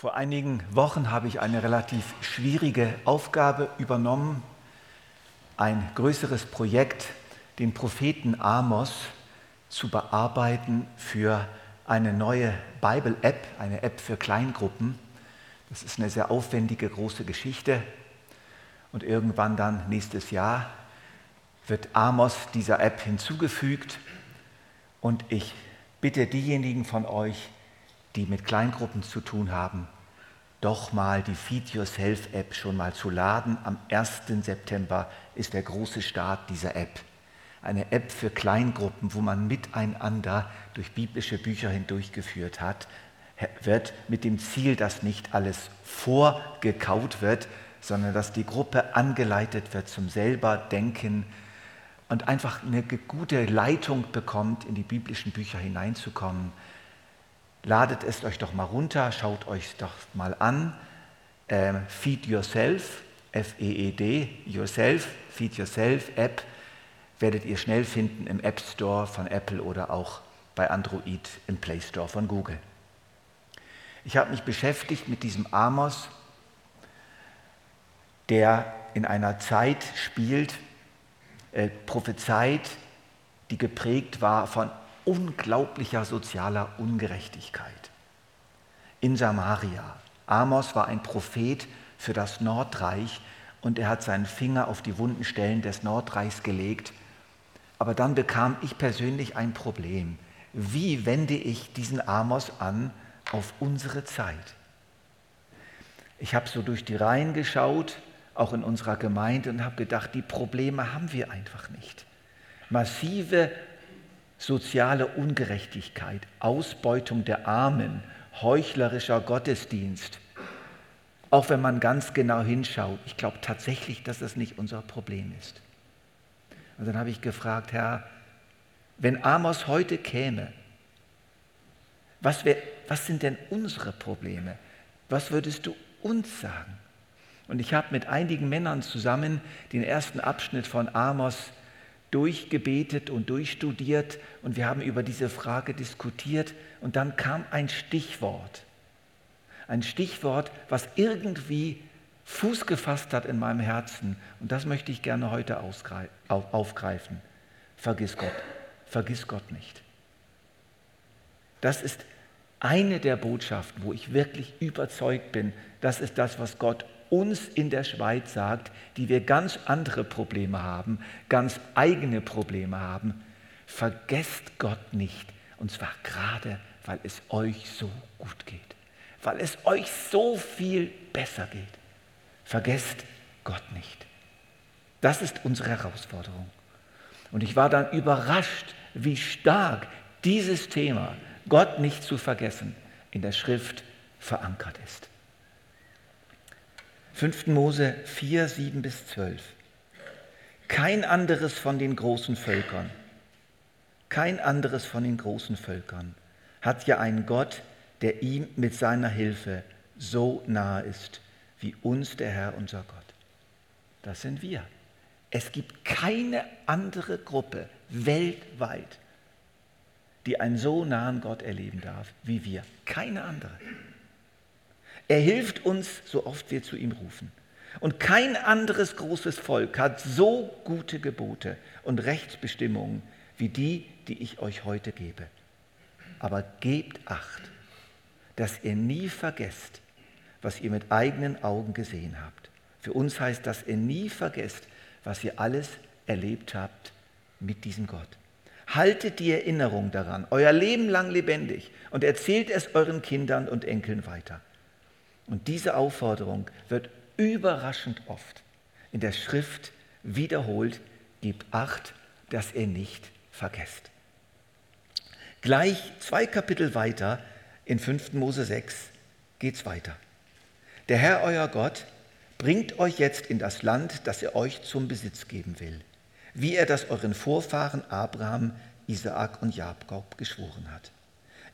Vor einigen Wochen habe ich eine relativ schwierige Aufgabe übernommen, ein größeres Projekt, den Propheten Amos, zu bearbeiten für eine neue Bible-App, eine App für Kleingruppen. Das ist eine sehr aufwendige, große Geschichte. Und irgendwann dann nächstes Jahr wird Amos dieser App hinzugefügt. Und ich bitte diejenigen von euch, die mit Kleingruppen zu tun haben, doch mal die Feed Yourself App schon mal zu laden. Am 1. September ist der große Start dieser App. Eine App für Kleingruppen, wo man miteinander durch biblische Bücher hindurchgeführt hat, wird mit dem Ziel, dass nicht alles vorgekaut wird, sondern dass die Gruppe angeleitet wird zum selber Denken und einfach eine gute Leitung bekommt, in die biblischen Bücher hineinzukommen. Ladet es euch doch mal runter, schaut euch doch mal an. Ähm, Feed Yourself, F-E-E-D, Yourself, Feed Yourself App, werdet ihr schnell finden im App Store von Apple oder auch bei Android im Play Store von Google. Ich habe mich beschäftigt mit diesem Amos, der in einer Zeit spielt, äh, prophezeit, die geprägt war von unglaublicher sozialer Ungerechtigkeit. In Samaria. Amos war ein Prophet für das Nordreich und er hat seinen Finger auf die wunden Stellen des Nordreichs gelegt. Aber dann bekam ich persönlich ein Problem. Wie wende ich diesen Amos an auf unsere Zeit? Ich habe so durch die Reihen geschaut, auch in unserer Gemeinde, und habe gedacht, die Probleme haben wir einfach nicht. Massive soziale Ungerechtigkeit, Ausbeutung der Armen, heuchlerischer Gottesdienst. Auch wenn man ganz genau hinschaut, ich glaube tatsächlich, dass das nicht unser Problem ist. Und dann habe ich gefragt, Herr, wenn Amos heute käme, was, wär, was sind denn unsere Probleme? Was würdest du uns sagen? Und ich habe mit einigen Männern zusammen den ersten Abschnitt von Amos durchgebetet und durchstudiert und wir haben über diese Frage diskutiert und dann kam ein Stichwort. Ein Stichwort, was irgendwie Fuß gefasst hat in meinem Herzen und das möchte ich gerne heute aufgreifen. Vergiss Gott. Vergiss Gott nicht. Das ist eine der Botschaften, wo ich wirklich überzeugt bin, das ist das, was Gott uns in der Schweiz sagt, die wir ganz andere Probleme haben, ganz eigene Probleme haben, vergesst Gott nicht. Und zwar gerade, weil es euch so gut geht, weil es euch so viel besser geht. Vergesst Gott nicht. Das ist unsere Herausforderung. Und ich war dann überrascht, wie stark dieses Thema, Gott nicht zu vergessen, in der Schrift verankert ist. 5. Mose 4, 7 bis 12. Kein anderes von den großen Völkern, kein anderes von den großen Völkern hat ja einen Gott, der ihm mit seiner Hilfe so nahe ist, wie uns der Herr unser Gott. Das sind wir. Es gibt keine andere Gruppe weltweit, die einen so nahen Gott erleben darf wie wir. Keine andere. Er hilft uns, so oft wir zu ihm rufen. Und kein anderes großes Volk hat so gute Gebote und Rechtsbestimmungen wie die, die ich euch heute gebe. Aber gebt acht, dass ihr nie vergesst, was ihr mit eigenen Augen gesehen habt. Für uns heißt, dass ihr nie vergesst, was ihr alles erlebt habt mit diesem Gott. Haltet die Erinnerung daran, euer Leben lang lebendig und erzählt es euren Kindern und Enkeln weiter. Und diese Aufforderung wird überraschend oft in der Schrift wiederholt, gib acht, dass ihr nicht vergesst. Gleich zwei Kapitel weiter, in 5. Mose 6, geht es weiter. Der Herr, euer Gott, bringt euch jetzt in das Land, das er euch zum Besitz geben will, wie er das euren Vorfahren Abraham, Isaak und Jakob geschworen hat.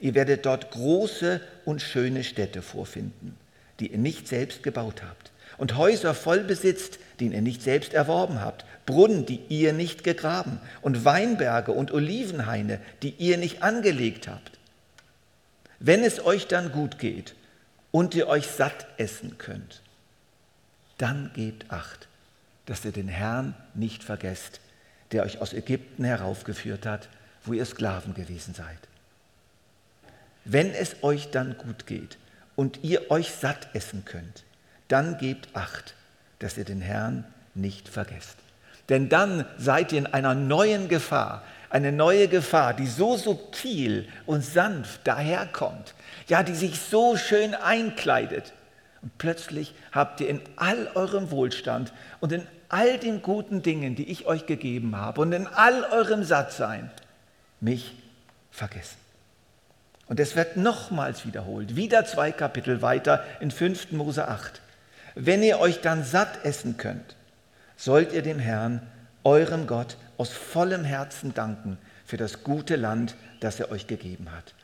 Ihr werdet dort große und schöne Städte vorfinden die ihr nicht selbst gebaut habt. Und Häuser voll besitzt, die ihr nicht selbst erworben habt. Brunnen, die ihr nicht gegraben. Und Weinberge und Olivenhaine, die ihr nicht angelegt habt. Wenn es euch dann gut geht und ihr euch satt essen könnt, dann gebt acht, dass ihr den Herrn nicht vergesst, der euch aus Ägypten heraufgeführt hat, wo ihr Sklaven gewesen seid. Wenn es euch dann gut geht und ihr euch satt essen könnt, dann gebt acht, dass ihr den Herrn nicht vergesst. Denn dann seid ihr in einer neuen Gefahr, eine neue Gefahr, die so subtil und sanft daherkommt, ja, die sich so schön einkleidet. Und plötzlich habt ihr in all eurem Wohlstand und in all den guten Dingen, die ich euch gegeben habe und in all eurem Sattsein, mich vergessen. Und es wird nochmals wiederholt, wieder zwei Kapitel weiter in 5. Mose 8. Wenn ihr euch dann satt essen könnt, sollt ihr dem Herrn, eurem Gott, aus vollem Herzen danken für das gute Land, das er euch gegeben hat.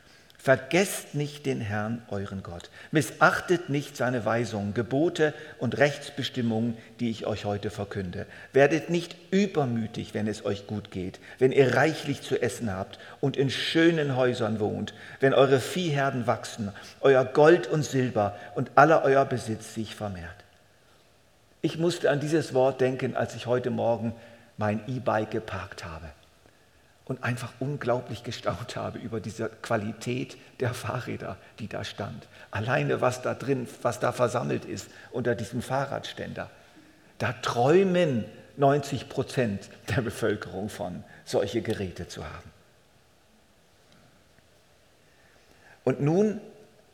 Vergesst nicht den Herrn, euren Gott. Missachtet nicht seine Weisungen, Gebote und Rechtsbestimmungen, die ich euch heute verkünde. Werdet nicht übermütig, wenn es euch gut geht, wenn ihr reichlich zu essen habt und in schönen Häusern wohnt, wenn eure Viehherden wachsen, euer Gold und Silber und aller euer Besitz sich vermehrt. Ich musste an dieses Wort denken, als ich heute Morgen mein E-Bike geparkt habe und einfach unglaublich gestaunt habe über diese Qualität der Fahrräder, die da stand. Alleine was da drin, was da versammelt ist unter diesem Fahrradständer. Da träumen 90 Prozent der Bevölkerung von, solche Geräte zu haben. Und nun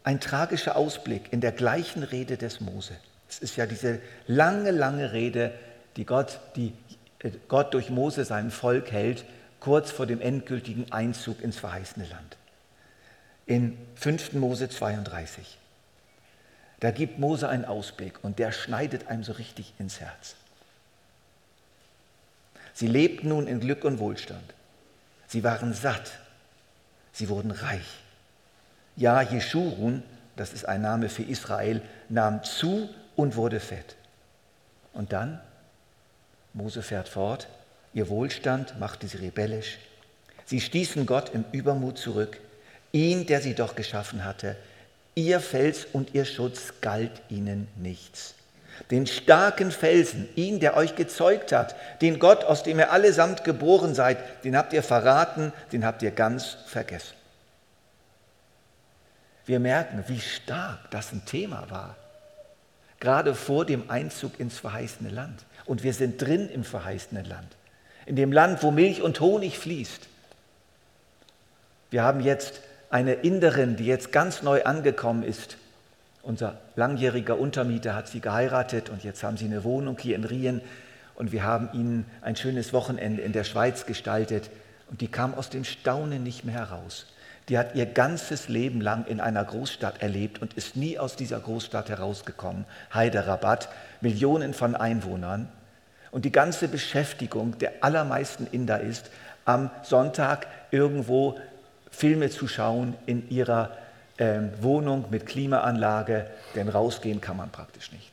ein tragischer Ausblick in der gleichen Rede des Mose. Es ist ja diese lange, lange Rede, die Gott, die äh, Gott durch Mose sein Volk hält, kurz vor dem endgültigen Einzug ins verheißene Land. In 5. Mose 32. Da gibt Mose einen Ausblick und der schneidet einem so richtig ins Herz. Sie lebten nun in Glück und Wohlstand. Sie waren satt. Sie wurden reich. Ja, Jeschurun, das ist ein Name für Israel, nahm zu und wurde fett. Und dann, Mose fährt fort, Ihr Wohlstand machte sie rebellisch. Sie stießen Gott im Übermut zurück, ihn, der sie doch geschaffen hatte. Ihr Fels und ihr Schutz galt ihnen nichts. Den starken Felsen, ihn, der euch gezeugt hat, den Gott, aus dem ihr allesamt geboren seid, den habt ihr verraten, den habt ihr ganz vergessen. Wir merken, wie stark das ein Thema war, gerade vor dem Einzug ins verheißene Land. Und wir sind drin im verheißenen Land in dem Land, wo Milch und Honig fließt. Wir haben jetzt eine Inderin, die jetzt ganz neu angekommen ist. Unser langjähriger Untermieter hat sie geheiratet und jetzt haben sie eine Wohnung hier in Rien und wir haben ihnen ein schönes Wochenende in der Schweiz gestaltet und die kam aus dem Staunen nicht mehr heraus. Die hat ihr ganzes Leben lang in einer Großstadt erlebt und ist nie aus dieser Großstadt herausgekommen. Hyderabad, Millionen von Einwohnern. Und die ganze Beschäftigung der allermeisten Inder ist, am Sonntag irgendwo Filme zu schauen in ihrer äh, Wohnung mit Klimaanlage, denn rausgehen kann man praktisch nicht.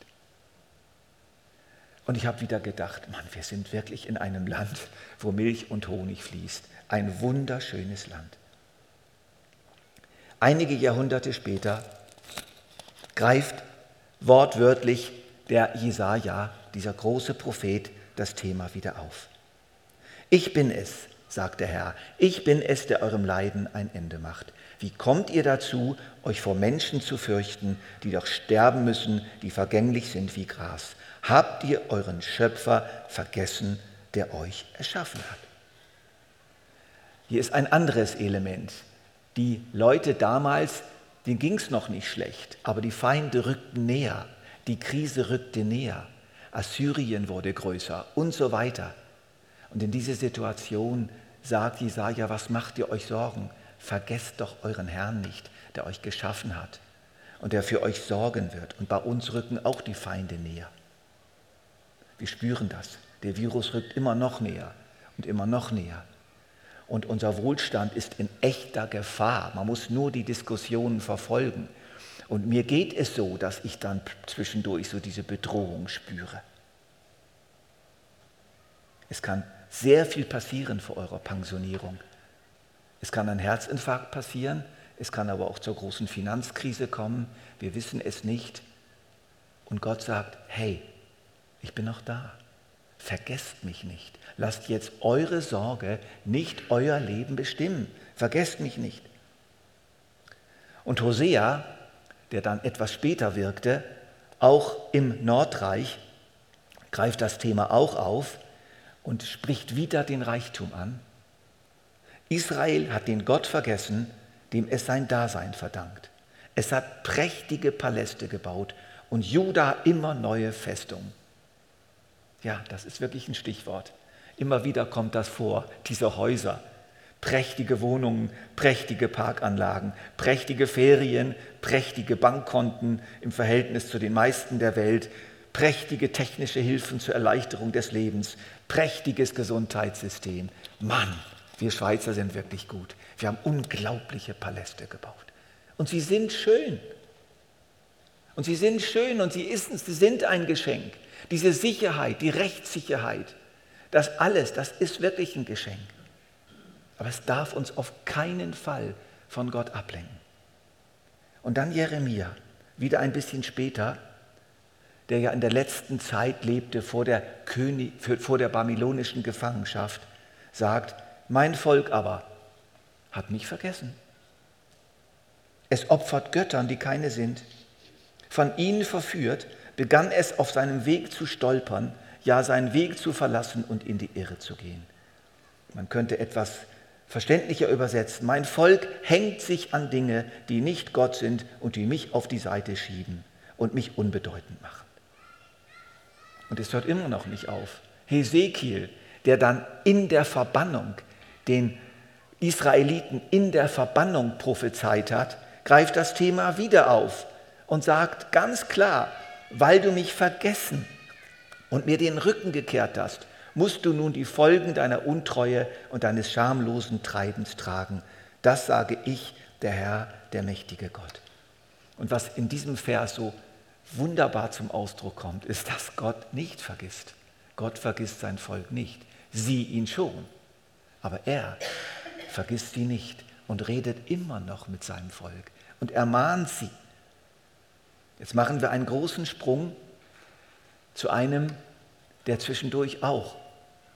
Und ich habe wieder gedacht, Mann, wir sind wirklich in einem Land, wo Milch und Honig fließt. Ein wunderschönes Land. Einige Jahrhunderte später greift wortwörtlich der Jesaja dieser große Prophet, das Thema wieder auf. Ich bin es, sagt der Herr, ich bin es, der eurem Leiden ein Ende macht. Wie kommt ihr dazu, euch vor Menschen zu fürchten, die doch sterben müssen, die vergänglich sind wie Gras? Habt ihr euren Schöpfer vergessen, der euch erschaffen hat? Hier ist ein anderes Element. Die Leute damals, denen ging es noch nicht schlecht, aber die Feinde rückten näher, die Krise rückte näher. Assyrien wurde größer und so weiter. Und in dieser Situation sagt Jesaja, was macht ihr euch Sorgen? Vergesst doch euren Herrn nicht, der euch geschaffen hat und der für euch sorgen wird. Und bei uns rücken auch die Feinde näher. Wir spüren das. Der Virus rückt immer noch näher und immer noch näher. Und unser Wohlstand ist in echter Gefahr. Man muss nur die Diskussionen verfolgen. Und mir geht es so, dass ich dann zwischendurch so diese Bedrohung spüre. Es kann sehr viel passieren vor eurer Pensionierung. Es kann ein Herzinfarkt passieren, Es kann aber auch zur großen Finanzkrise kommen. Wir wissen es nicht. Und Gott sagt, hey, ich bin noch da. Vergesst mich nicht. Lasst jetzt eure Sorge nicht euer Leben bestimmen. Vergesst mich nicht. Und Hosea, der dann etwas später wirkte, auch im Nordreich, greift das Thema auch auf und spricht wieder den Reichtum an. Israel hat den Gott vergessen, dem es sein Dasein verdankt. Es hat prächtige Paläste gebaut und Juda immer neue Festungen. Ja, das ist wirklich ein Stichwort. Immer wieder kommt das vor, diese Häuser. Prächtige Wohnungen, prächtige Parkanlagen, prächtige Ferien, prächtige Bankkonten im Verhältnis zu den meisten der Welt, prächtige technische Hilfen zur Erleichterung des Lebens, prächtiges Gesundheitssystem. Mann, wir Schweizer sind wirklich gut. Wir haben unglaubliche Paläste gebaut. Und sie sind schön. Und sie sind schön und sie, ist, sie sind ein Geschenk. Diese Sicherheit, die Rechtssicherheit, das alles, das ist wirklich ein Geschenk. Aber es darf uns auf keinen Fall von Gott ablenken. Und dann Jeremia, wieder ein bisschen später, der ja in der letzten Zeit lebte vor der, König, vor der babylonischen Gefangenschaft, sagt, mein Volk aber hat mich vergessen. Es opfert Göttern, die keine sind. Von ihnen verführt, begann es auf seinem Weg zu stolpern, ja seinen Weg zu verlassen und in die Irre zu gehen. Man könnte etwas verständlicher übersetzen. Mein Volk hängt sich an Dinge, die nicht Gott sind und die mich auf die Seite schieben und mich unbedeutend machen. Und es hört immer noch nicht auf. Hesekiel, der dann in der Verbannung den Israeliten in der Verbannung prophezeit hat, greift das Thema wieder auf und sagt ganz klar, weil du mich vergessen und mir den Rücken gekehrt hast, musst du nun die Folgen deiner Untreue und deines schamlosen Treibens tragen. Das sage ich, der Herr, der mächtige Gott. Und was in diesem Vers so wunderbar zum Ausdruck kommt, ist, dass Gott nicht vergisst. Gott vergisst sein Volk nicht, sie ihn schon. Aber er vergisst sie nicht und redet immer noch mit seinem Volk und ermahnt sie. Jetzt machen wir einen großen Sprung zu einem, der zwischendurch auch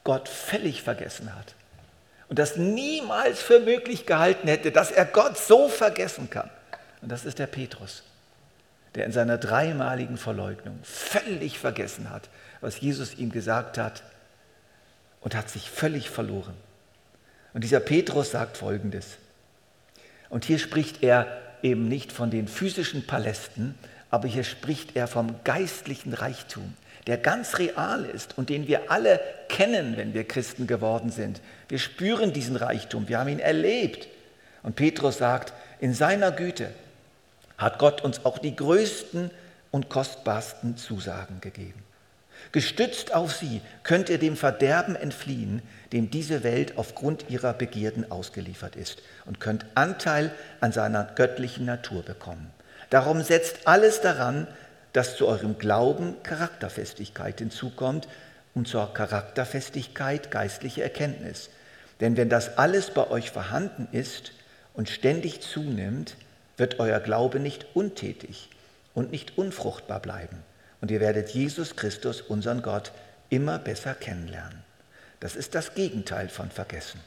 Gott völlig vergessen hat und das niemals für möglich gehalten hätte, dass er Gott so vergessen kann. Und das ist der Petrus der in seiner dreimaligen Verleugnung völlig vergessen hat, was Jesus ihm gesagt hat und hat sich völlig verloren. Und dieser Petrus sagt Folgendes. Und hier spricht er eben nicht von den physischen Palästen, aber hier spricht er vom geistlichen Reichtum, der ganz real ist und den wir alle kennen, wenn wir Christen geworden sind. Wir spüren diesen Reichtum, wir haben ihn erlebt. Und Petrus sagt, in seiner Güte hat Gott uns auch die größten und kostbarsten Zusagen gegeben. Gestützt auf sie könnt ihr dem Verderben entfliehen, dem diese Welt aufgrund ihrer Begierden ausgeliefert ist, und könnt Anteil an seiner göttlichen Natur bekommen. Darum setzt alles daran, dass zu eurem Glauben Charakterfestigkeit hinzukommt und zur Charakterfestigkeit geistliche Erkenntnis. Denn wenn das alles bei euch vorhanden ist und ständig zunimmt, wird euer Glaube nicht untätig und nicht unfruchtbar bleiben. Und ihr werdet Jesus Christus, unseren Gott, immer besser kennenlernen. Das ist das Gegenteil von vergessen.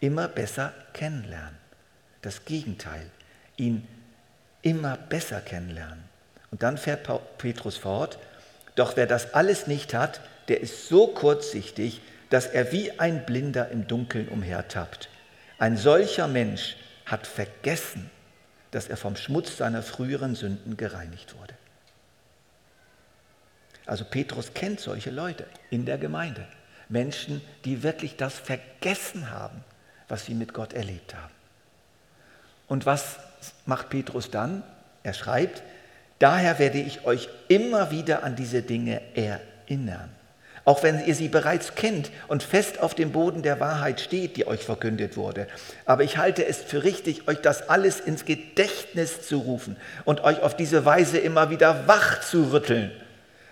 Immer besser kennenlernen. Das Gegenteil. Ihn immer besser kennenlernen. Und dann fährt Petrus fort, doch wer das alles nicht hat, der ist so kurzsichtig, dass er wie ein Blinder im Dunkeln umhertappt. Ein solcher Mensch hat vergessen, dass er vom Schmutz seiner früheren Sünden gereinigt wurde. Also Petrus kennt solche Leute in der Gemeinde. Menschen, die wirklich das vergessen haben, was sie mit Gott erlebt haben. Und was macht Petrus dann? Er schreibt, daher werde ich euch immer wieder an diese Dinge erinnern auch wenn ihr sie bereits kennt und fest auf dem Boden der Wahrheit steht, die euch verkündet wurde. Aber ich halte es für richtig, euch das alles ins Gedächtnis zu rufen und euch auf diese Weise immer wieder wach zu rütteln,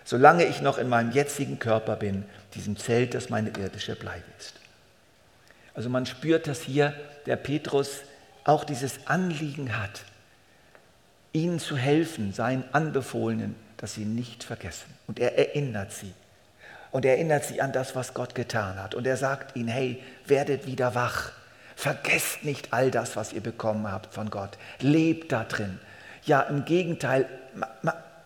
solange ich noch in meinem jetzigen Körper bin, diesem Zelt, das meine irdische Bleibe ist. Also man spürt, dass hier der Petrus auch dieses Anliegen hat, ihnen zu helfen, seinen Anbefohlenen, dass sie nicht vergessen. Und er erinnert sie. Und er erinnert sie an das, was Gott getan hat. Und er sagt ihnen, hey, werdet wieder wach. Vergesst nicht all das, was ihr bekommen habt von Gott. Lebt da drin. Ja, im Gegenteil,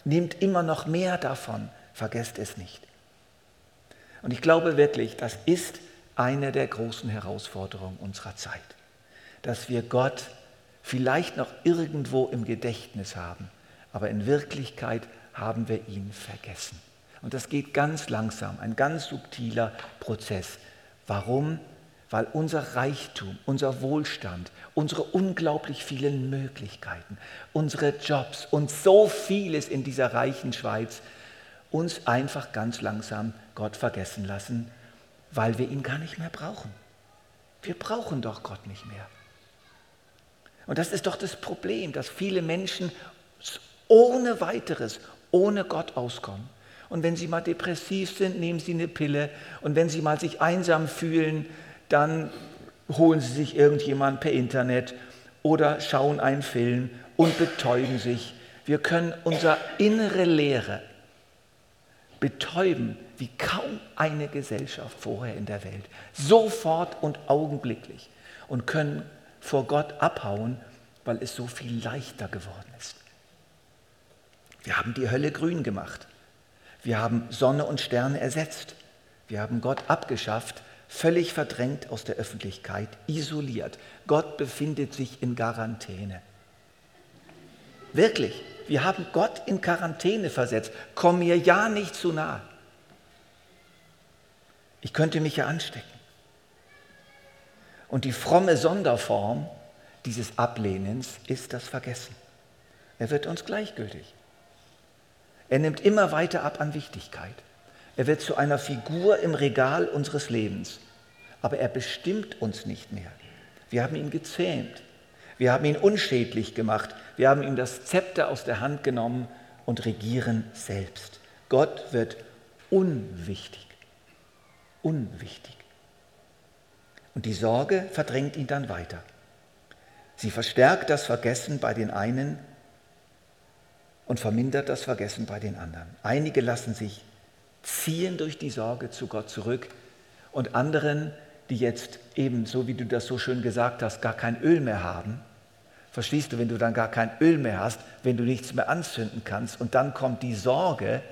nehmt immer noch mehr davon. Vergesst es nicht. Und ich glaube wirklich, das ist eine der großen Herausforderungen unserer Zeit, dass wir Gott vielleicht noch irgendwo im Gedächtnis haben, aber in Wirklichkeit haben wir ihn vergessen. Und das geht ganz langsam, ein ganz subtiler Prozess. Warum? Weil unser Reichtum, unser Wohlstand, unsere unglaublich vielen Möglichkeiten, unsere Jobs und so vieles in dieser reichen Schweiz uns einfach ganz langsam Gott vergessen lassen, weil wir ihn gar nicht mehr brauchen. Wir brauchen doch Gott nicht mehr. Und das ist doch das Problem, dass viele Menschen ohne weiteres, ohne Gott auskommen. Und wenn sie mal depressiv sind, nehmen sie eine Pille. Und wenn sie mal sich einsam fühlen, dann holen sie sich irgendjemand per Internet oder schauen einen Film und betäuben sich. Wir können unsere innere Leere betäuben wie kaum eine Gesellschaft vorher in der Welt. Sofort und augenblicklich. Und können vor Gott abhauen, weil es so viel leichter geworden ist. Wir haben die Hölle grün gemacht. Wir haben Sonne und Sterne ersetzt. Wir haben Gott abgeschafft, völlig verdrängt aus der Öffentlichkeit, isoliert. Gott befindet sich in Quarantäne. Wirklich, wir haben Gott in Quarantäne versetzt. Komm mir ja nicht zu nahe. Ich könnte mich ja anstecken. Und die fromme Sonderform dieses Ablehnens ist das Vergessen. Er wird uns gleichgültig. Er nimmt immer weiter ab an Wichtigkeit. Er wird zu einer Figur im Regal unseres Lebens. Aber er bestimmt uns nicht mehr. Wir haben ihn gezähmt. Wir haben ihn unschädlich gemacht. Wir haben ihm das Zepter aus der Hand genommen und regieren selbst. Gott wird unwichtig. Unwichtig. Und die Sorge verdrängt ihn dann weiter. Sie verstärkt das Vergessen bei den einen und vermindert das Vergessen bei den anderen. Einige lassen sich ziehen durch die Sorge zu Gott zurück und anderen, die jetzt eben, so wie du das so schön gesagt hast, gar kein Öl mehr haben. Verstehst du, wenn du dann gar kein Öl mehr hast, wenn du nichts mehr anzünden kannst und dann kommt die Sorge,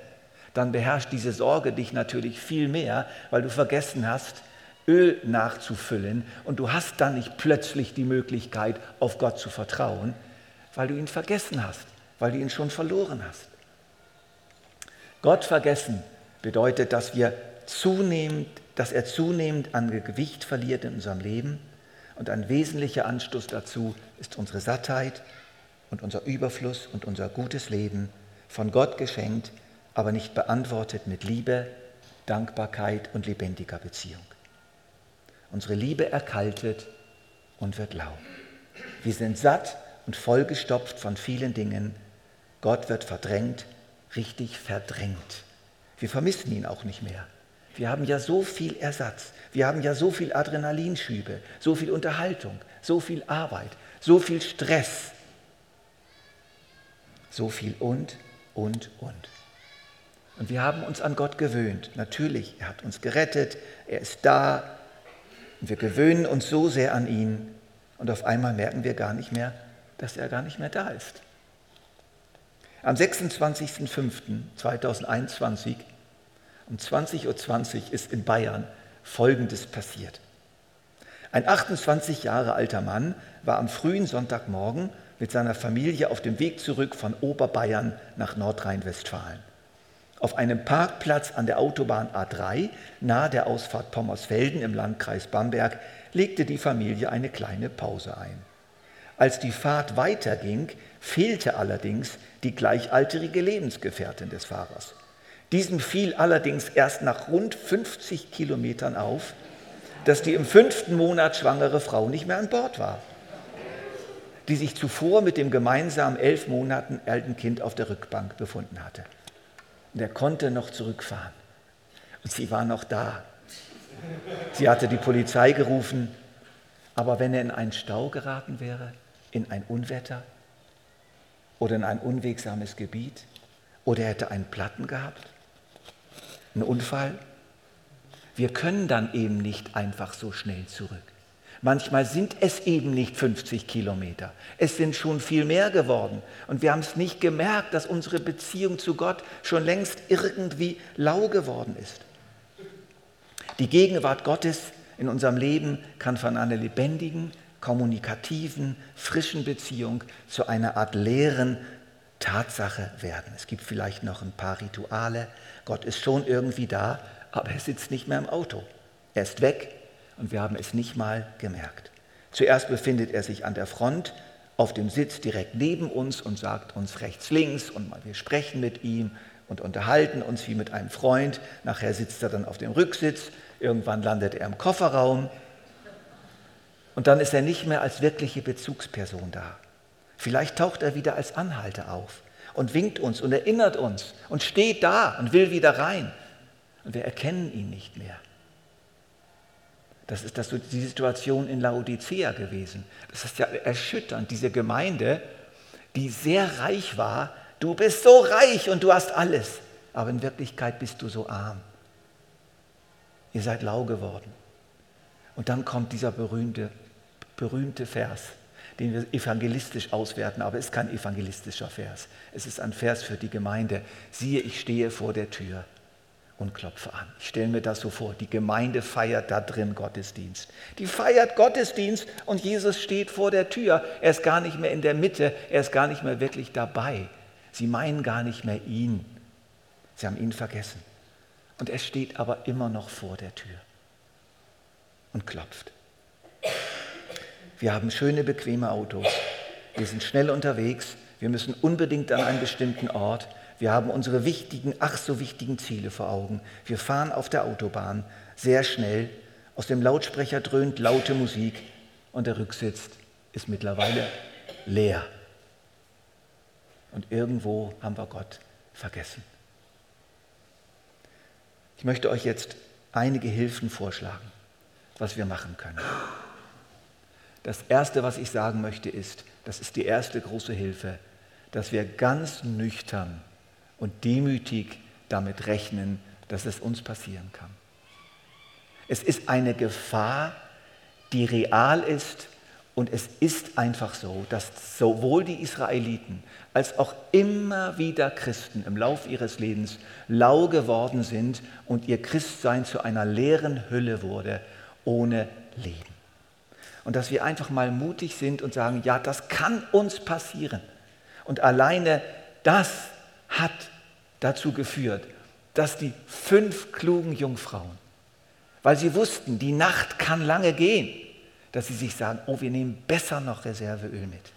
dann beherrscht diese Sorge dich natürlich viel mehr, weil du vergessen hast, Öl nachzufüllen und du hast dann nicht plötzlich die Möglichkeit, auf Gott zu vertrauen, weil du ihn vergessen hast, weil du ihn schon verloren hast. Gott vergessen bedeutet, dass wir zunehmend, dass er zunehmend an Gewicht verliert in unserem Leben und ein wesentlicher Anstoß dazu ist unsere Sattheit und unser Überfluss und unser gutes Leben, von Gott geschenkt, aber nicht beantwortet mit Liebe, Dankbarkeit und lebendiger Beziehung. Unsere Liebe erkaltet und wird lau. Wir sind satt und vollgestopft von vielen Dingen. Gott wird verdrängt, richtig verdrängt. Wir vermissen ihn auch nicht mehr. Wir haben ja so viel Ersatz. Wir haben ja so viel Adrenalinschübe, so viel Unterhaltung, so viel Arbeit, so viel Stress. So viel und, und, und. Und wir haben uns an Gott gewöhnt. Natürlich, er hat uns gerettet, er ist da, und wir gewöhnen uns so sehr an ihn und auf einmal merken wir gar nicht mehr, dass er gar nicht mehr da ist. Am 26.05.2021 um 20.20 Uhr ist in Bayern Folgendes passiert. Ein 28 Jahre alter Mann war am frühen Sonntagmorgen mit seiner Familie auf dem Weg zurück von Oberbayern nach Nordrhein-Westfalen. Auf einem Parkplatz an der Autobahn A3 nahe der Ausfahrt Pommersfelden im Landkreis Bamberg legte die Familie eine kleine Pause ein. Als die Fahrt weiterging, fehlte allerdings die gleichaltrige Lebensgefährtin des Fahrers. Diesem fiel allerdings erst nach rund 50 Kilometern auf, dass die im fünften Monat schwangere Frau nicht mehr an Bord war, die sich zuvor mit dem gemeinsamen elf Monaten alten Kind auf der Rückbank befunden hatte. Und er konnte noch zurückfahren. Und sie war noch da. Sie hatte die Polizei gerufen. Aber wenn er in einen Stau geraten wäre, in ein Unwetter oder in ein unwegsames Gebiet oder er hätte einen Platten gehabt, einen Unfall. Wir können dann eben nicht einfach so schnell zurück. Manchmal sind es eben nicht 50 Kilometer. Es sind schon viel mehr geworden. Und wir haben es nicht gemerkt, dass unsere Beziehung zu Gott schon längst irgendwie lau geworden ist. Die Gegenwart Gottes in unserem Leben kann von einer lebendigen, kommunikativen, frischen Beziehung zu einer Art leeren Tatsache werden. Es gibt vielleicht noch ein paar Rituale. Gott ist schon irgendwie da, aber er sitzt nicht mehr im Auto. Er ist weg und wir haben es nicht mal gemerkt. Zuerst befindet er sich an der Front auf dem Sitz direkt neben uns und sagt uns rechts, links und wir sprechen mit ihm und unterhalten uns wie mit einem Freund. Nachher sitzt er dann auf dem Rücksitz, irgendwann landet er im Kofferraum und dann ist er nicht mehr als wirkliche Bezugsperson da. Vielleicht taucht er wieder als Anhalter auf und winkt uns und erinnert uns und steht da und will wieder rein. Und wir erkennen ihn nicht mehr. Das ist das, die Situation in Laodicea gewesen. Das ist ja erschütternd. Diese Gemeinde, die sehr reich war, du bist so reich und du hast alles, aber in Wirklichkeit bist du so arm. Ihr seid lau geworden. Und dann kommt dieser berühmte, berühmte Vers, den wir evangelistisch auswerten, aber es ist kein evangelistischer Vers. Es ist ein Vers für die Gemeinde. Siehe, ich stehe vor der Tür und klopfe an. Ich stelle mir das so vor, die Gemeinde feiert da drin Gottesdienst. Die feiert Gottesdienst und Jesus steht vor der Tür. Er ist gar nicht mehr in der Mitte, er ist gar nicht mehr wirklich dabei. Sie meinen gar nicht mehr ihn. Sie haben ihn vergessen. Und er steht aber immer noch vor der Tür und klopft. Wir haben schöne, bequeme Autos. Wir sind schnell unterwegs. Wir müssen unbedingt an einen bestimmten Ort. Wir haben unsere wichtigen, ach so wichtigen Ziele vor Augen. Wir fahren auf der Autobahn sehr schnell. Aus dem Lautsprecher dröhnt laute Musik und der Rücksitz ist mittlerweile leer. Und irgendwo haben wir Gott vergessen. Ich möchte euch jetzt einige Hilfen vorschlagen, was wir machen können. Das Erste, was ich sagen möchte, ist, das ist die erste große Hilfe, dass wir ganz nüchtern und demütig damit rechnen, dass es uns passieren kann. Es ist eine Gefahr, die real ist und es ist einfach so, dass sowohl die Israeliten als auch immer wieder Christen im Lauf ihres Lebens lau geworden sind und ihr Christsein zu einer leeren Hülle wurde, ohne Leben. Und dass wir einfach mal mutig sind und sagen, ja, das kann uns passieren. Und alleine das hat dazu geführt, dass die fünf klugen Jungfrauen, weil sie wussten, die Nacht kann lange gehen, dass sie sich sagen, oh, wir nehmen besser noch Reserveöl mit.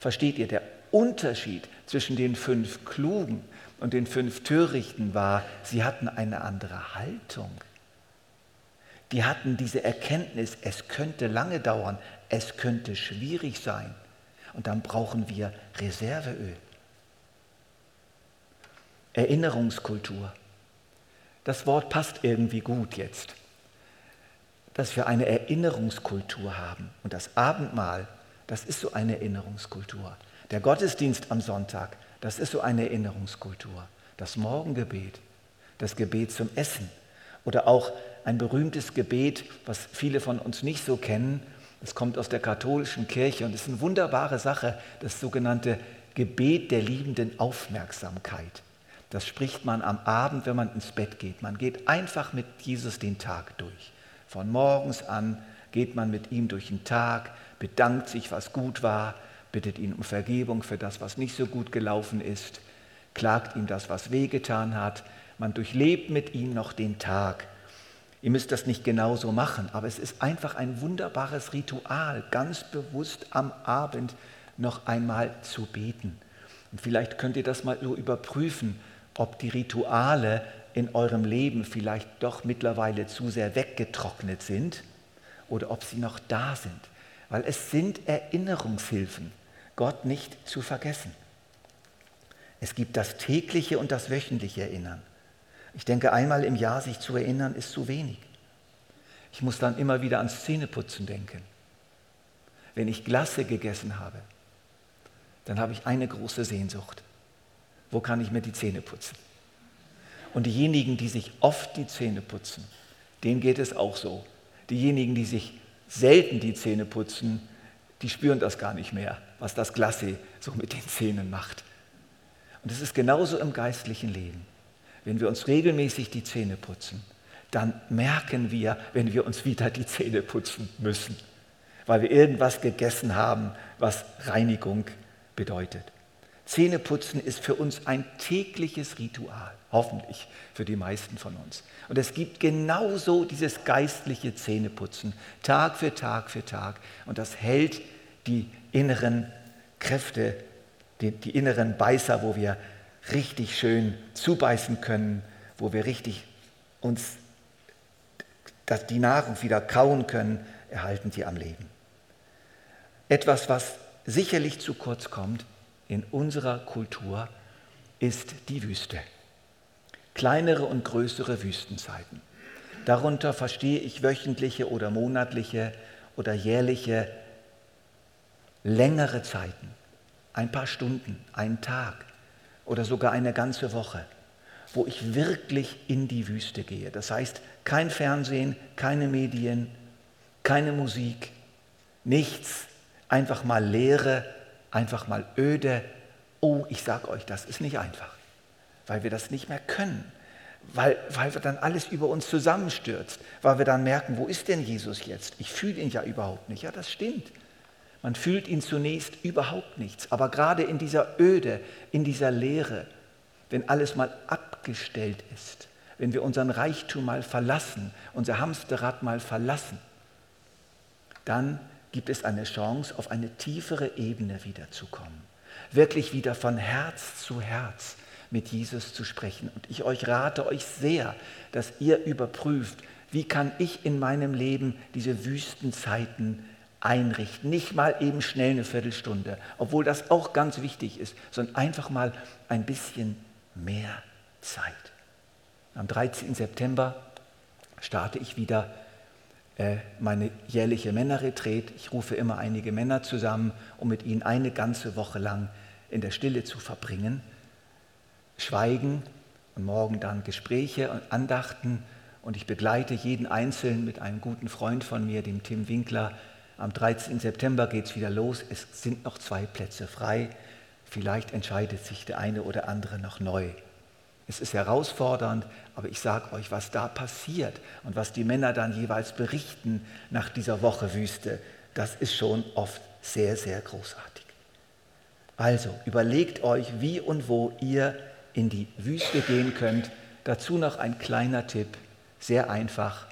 Versteht ihr, der Unterschied zwischen den fünf Klugen und den fünf Törichten war, sie hatten eine andere Haltung. Die hatten diese Erkenntnis, es könnte lange dauern, es könnte schwierig sein. Und dann brauchen wir Reserveöl. Erinnerungskultur. Das Wort passt irgendwie gut jetzt. Dass wir eine Erinnerungskultur haben. Und das Abendmahl, das ist so eine Erinnerungskultur. Der Gottesdienst am Sonntag, das ist so eine Erinnerungskultur. Das Morgengebet, das Gebet zum Essen oder auch ein berühmtes Gebet, was viele von uns nicht so kennen. Es kommt aus der katholischen Kirche und ist eine wunderbare Sache, das sogenannte Gebet der liebenden Aufmerksamkeit. Das spricht man am Abend, wenn man ins Bett geht. Man geht einfach mit Jesus den Tag durch. Von morgens an geht man mit ihm durch den Tag, bedankt sich, was gut war, bittet ihn um Vergebung für das, was nicht so gut gelaufen ist, klagt ihm das, was wehgetan hat. Man durchlebt mit ihm noch den Tag. Ihr müsst das nicht genauso machen, aber es ist einfach ein wunderbares Ritual, ganz bewusst am Abend noch einmal zu beten. Und vielleicht könnt ihr das mal so überprüfen ob die Rituale in eurem Leben vielleicht doch mittlerweile zu sehr weggetrocknet sind oder ob sie noch da sind. Weil es sind Erinnerungshilfen, Gott nicht zu vergessen. Es gibt das tägliche und das wöchentliche Erinnern. Ich denke, einmal im Jahr sich zu erinnern, ist zu wenig. Ich muss dann immer wieder ans Zähneputzen denken. wenn ich Glasse gegessen habe, dann habe ich eine große Sehnsucht. Wo kann ich mir die Zähne putzen? Und diejenigen, die sich oft die Zähne putzen, denen geht es auch so. Diejenigen, die sich selten die Zähne putzen, die spüren das gar nicht mehr, was das Glasse so mit den Zähnen macht. Und es ist genauso im geistlichen Leben. Wenn wir uns regelmäßig die Zähne putzen, dann merken wir, wenn wir uns wieder die Zähne putzen müssen, weil wir irgendwas gegessen haben, was Reinigung bedeutet. Zähneputzen ist für uns ein tägliches Ritual, hoffentlich für die meisten von uns. Und es gibt genauso dieses geistliche Zähneputzen, Tag für Tag für Tag. Und das hält die inneren Kräfte, die, die inneren Beißer, wo wir richtig schön zubeißen können, wo wir richtig uns dass die Nahrung wieder kauen können, erhalten sie am Leben. Etwas, was sicherlich zu kurz kommt in unserer Kultur, ist die Wüste. Kleinere und größere Wüstenzeiten. Darunter verstehe ich wöchentliche oder monatliche oder jährliche längere Zeiten, ein paar Stunden, einen Tag oder sogar eine ganze Woche, wo ich wirklich in die Wüste gehe. Das heißt, kein Fernsehen, keine Medien, keine Musik, nichts, einfach mal Leere, einfach mal öde. Oh, ich sage euch, das ist nicht einfach, weil wir das nicht mehr können, weil, weil wir dann alles über uns zusammenstürzt, weil wir dann merken, wo ist denn Jesus jetzt? Ich fühle ihn ja überhaupt nicht. Ja, das stimmt. Man fühlt ihn zunächst überhaupt nichts, aber gerade in dieser Öde, in dieser Leere, wenn alles mal abgestellt ist, wenn wir unseren Reichtum mal verlassen, unser Hamsterrad mal verlassen, dann gibt es eine Chance, auf eine tiefere Ebene wiederzukommen. Wirklich wieder von Herz zu Herz mit Jesus zu sprechen. Und ich euch rate euch sehr, dass ihr überprüft, wie kann ich in meinem Leben diese Wüstenzeiten einrichten. Nicht mal eben schnell eine Viertelstunde, obwohl das auch ganz wichtig ist, sondern einfach mal ein bisschen mehr Zeit. Am 13. September starte ich wieder meine jährliche Männerretreat. Ich rufe immer einige Männer zusammen, um mit ihnen eine ganze Woche lang in der Stille zu verbringen. Schweigen und morgen dann Gespräche und Andachten. Und ich begleite jeden Einzelnen mit einem guten Freund von mir, dem Tim Winkler, am 13. September geht es wieder los. Es sind noch zwei Plätze frei. Vielleicht entscheidet sich der eine oder andere noch neu. Es ist herausfordernd, aber ich sage euch, was da passiert und was die Männer dann jeweils berichten nach dieser Woche Wüste, das ist schon oft sehr, sehr großartig. Also überlegt euch, wie und wo ihr in die Wüste gehen könnt. Dazu noch ein kleiner Tipp, sehr einfach.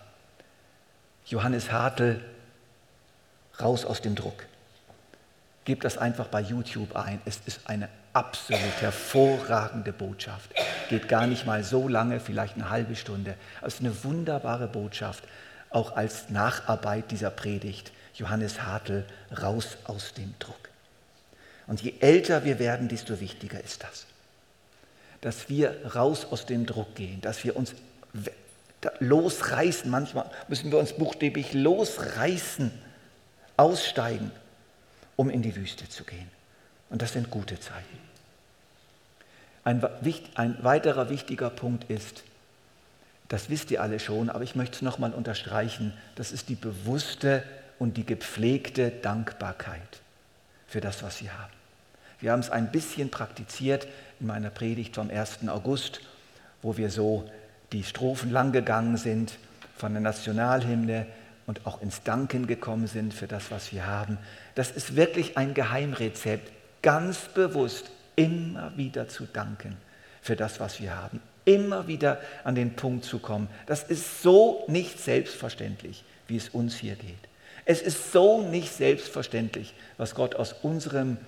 Johannes Hartl raus aus dem Druck. Gebt das einfach bei YouTube ein. Es ist eine absolut hervorragende Botschaft. Geht gar nicht mal so lange, vielleicht eine halbe Stunde. Es ist eine wunderbare Botschaft, auch als Nacharbeit dieser Predigt. Johannes Hartl, raus aus dem Druck. Und je älter wir werden, desto wichtiger ist das. Dass wir raus aus dem Druck gehen, dass wir uns losreißen. Manchmal müssen wir uns buchstäblich losreißen aussteigen, um in die Wüste zu gehen. Und das sind gute Zeiten. Ein, ein weiterer wichtiger Punkt ist, das wisst ihr alle schon, aber ich möchte es nochmal unterstreichen, das ist die bewusste und die gepflegte Dankbarkeit für das, was wir haben. Wir haben es ein bisschen praktiziert in meiner Predigt vom 1. August, wo wir so die Strophen lang gegangen sind von der Nationalhymne und auch ins Danken gekommen sind für das, was wir haben. Das ist wirklich ein Geheimrezept, ganz bewusst immer wieder zu danken für das, was wir haben. Immer wieder an den Punkt zu kommen. Das ist so nicht selbstverständlich, wie es uns hier geht. Es ist so nicht selbstverständlich, was Gott aus unserem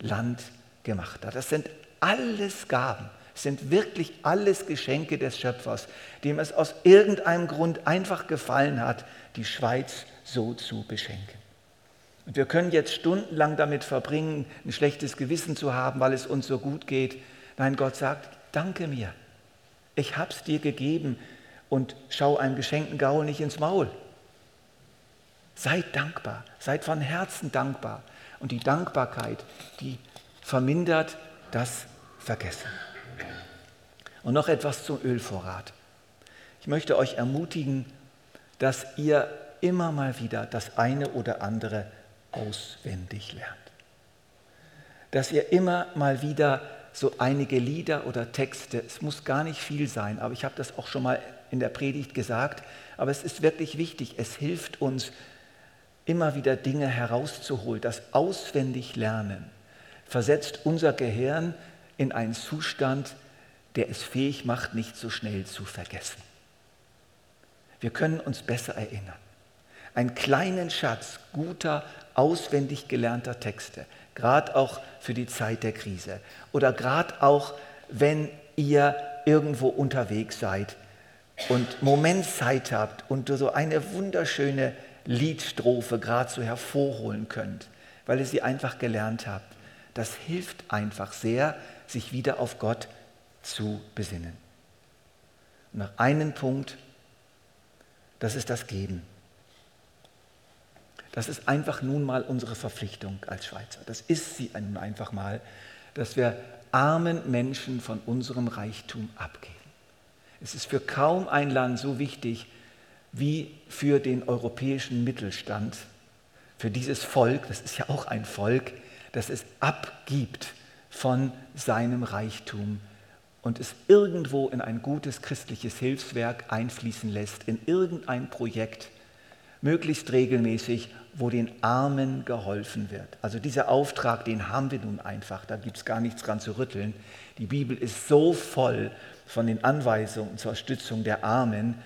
Land gemacht hat. Das sind alles Gaben. Es sind wirklich alles Geschenke des Schöpfers, dem es aus irgendeinem Grund einfach gefallen hat, die Schweiz so zu beschenken. Und wir können jetzt stundenlang damit verbringen, ein schlechtes Gewissen zu haben, weil es uns so gut geht. Nein, Gott sagt, danke mir. Ich habe es dir gegeben und schau einem geschenkten Gaul nicht ins Maul. Seid dankbar, seid von Herzen dankbar. Und die Dankbarkeit, die vermindert das Vergessen. Und noch etwas zum Ölvorrat. Ich möchte euch ermutigen, dass ihr immer mal wieder das eine oder andere auswendig lernt. Dass ihr immer mal wieder so einige Lieder oder Texte, es muss gar nicht viel sein, aber ich habe das auch schon mal in der Predigt gesagt, aber es ist wirklich wichtig, es hilft uns immer wieder Dinge herauszuholen. Das auswendig Lernen versetzt unser Gehirn in einen Zustand, der es fähig macht, nicht so schnell zu vergessen. Wir können uns besser erinnern. Einen kleinen Schatz guter, auswendig gelernter Texte, gerade auch für die Zeit der Krise oder gerade auch, wenn ihr irgendwo unterwegs seid und Momentzeit habt und so eine wunderschöne Liedstrophe gerade so hervorholen könnt, weil ihr sie einfach gelernt habt. Das hilft einfach sehr, sich wieder auf Gott zu besinnen. Und noch einen Punkt, das ist das Geben. Das ist einfach nun mal unsere Verpflichtung als Schweizer. Das ist sie nun einfach mal, dass wir armen Menschen von unserem Reichtum abgeben. Es ist für kaum ein Land so wichtig wie für den europäischen Mittelstand, für dieses Volk, das ist ja auch ein Volk, das es abgibt von seinem Reichtum und es irgendwo in ein gutes christliches Hilfswerk einfließen lässt, in irgendein Projekt, möglichst regelmäßig, wo den Armen geholfen wird. Also dieser Auftrag, den haben wir nun einfach, da gibt es gar nichts dran zu rütteln. Die Bibel ist so voll von den Anweisungen zur Stützung der Armen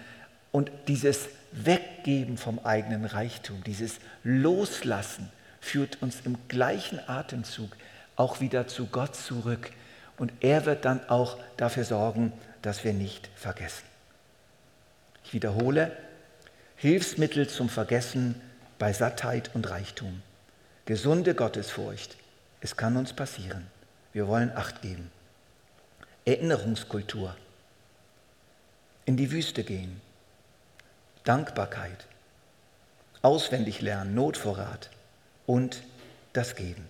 und dieses Weggeben vom eigenen Reichtum, dieses Loslassen führt uns im gleichen Atemzug auch wieder zu Gott zurück. Und er wird dann auch dafür sorgen, dass wir nicht vergessen. Ich wiederhole, Hilfsmittel zum Vergessen bei Sattheit und Reichtum. Gesunde Gottesfurcht. Es kann uns passieren. Wir wollen Acht geben. Erinnerungskultur. In die Wüste gehen. Dankbarkeit. Auswendig lernen, Notvorrat und das Geben.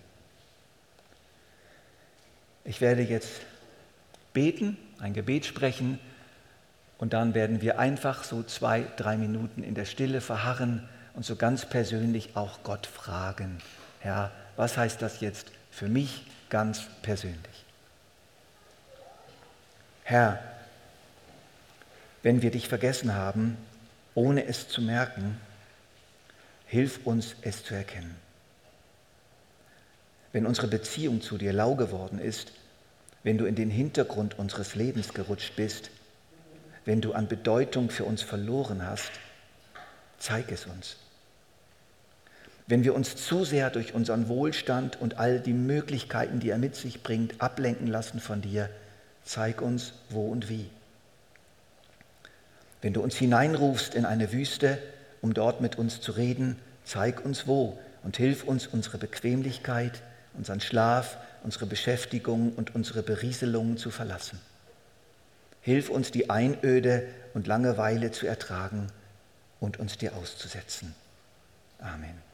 Ich werde jetzt beten, ein Gebet sprechen und dann werden wir einfach so zwei, drei Minuten in der Stille verharren und so ganz persönlich auch Gott fragen. Herr, was heißt das jetzt für mich ganz persönlich? Herr, wenn wir dich vergessen haben, ohne es zu merken, hilf uns es zu erkennen. Wenn unsere Beziehung zu dir lau geworden ist, wenn du in den Hintergrund unseres Lebens gerutscht bist, wenn du an Bedeutung für uns verloren hast, zeig es uns. Wenn wir uns zu sehr durch unseren Wohlstand und all die Möglichkeiten, die er mit sich bringt, ablenken lassen von dir, zeig uns wo und wie. Wenn du uns hineinrufst in eine Wüste, um dort mit uns zu reden, zeig uns wo und hilf uns, unsere Bequemlichkeit, unseren Schlaf, unsere Beschäftigung und unsere Berieselungen zu verlassen. Hilf uns, die Einöde und Langeweile zu ertragen und uns dir auszusetzen. Amen.